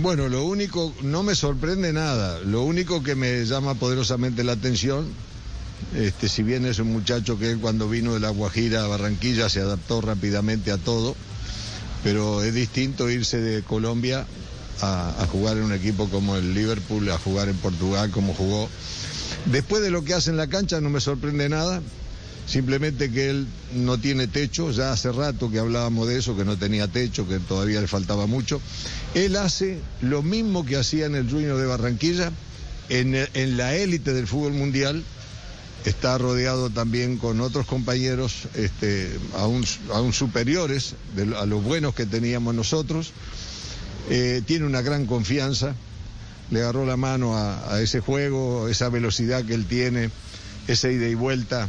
Bueno, lo único, no me sorprende nada. Lo único que me llama poderosamente la atención, este, si bien es un muchacho que cuando vino de la Guajira a Barranquilla se adaptó rápidamente a todo, pero es distinto irse de Colombia a, jugar en un equipo como el Liverpool, a jugar en Portugal como jugó. Después de lo que hace en la cancha no me sorprende nada, simplemente que él no tiene techo, ya hace rato que hablábamos de eso, que no tenía techo, que todavía le faltaba mucho. Él hace lo mismo que hacía en el Junior de Barranquilla, en, en la élite del fútbol mundial, está rodeado también con otros compañeros este, aún, aún superiores a los buenos que teníamos nosotros. Eh, tiene una gran confianza, le agarró la mano a, a, ese juego, esa velocidad que él tiene, esa ida y vuelta.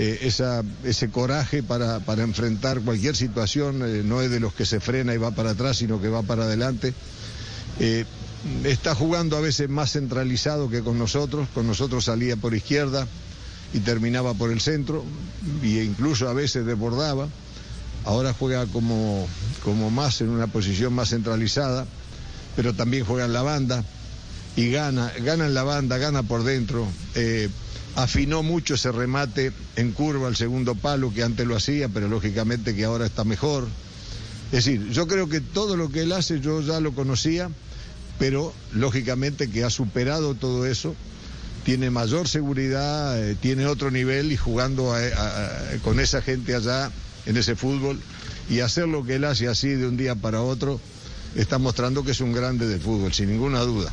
Eh, ese coraje para, enfrentar cualquier situación eh, no es de los que se frena y va para atrás, sino que va para adelante. Eh, está jugando a veces más centralizado que con nosotros, con nosotros salía por izquierda y terminaba por el centro, e incluso a veces desbordaba. Ahora juega como, más en una posición más centralizada, pero también juega en la banda y gana, gana en la banda, gana por dentro. Afinó mucho ese remate en curva al segundo palo que antes lo hacía, pero lógicamente que ahora está mejor. Es decir, yo creo que todo lo que él hace yo ya lo conocía, pero lógicamente que ha superado todo eso, tiene mayor seguridad, eh, tiene otro nivel y jugando a, a, con esa gente allá en ese fútbol y hacer lo que él hace así de un día para otro, está mostrando que es un grande del fútbol, sin ninguna duda.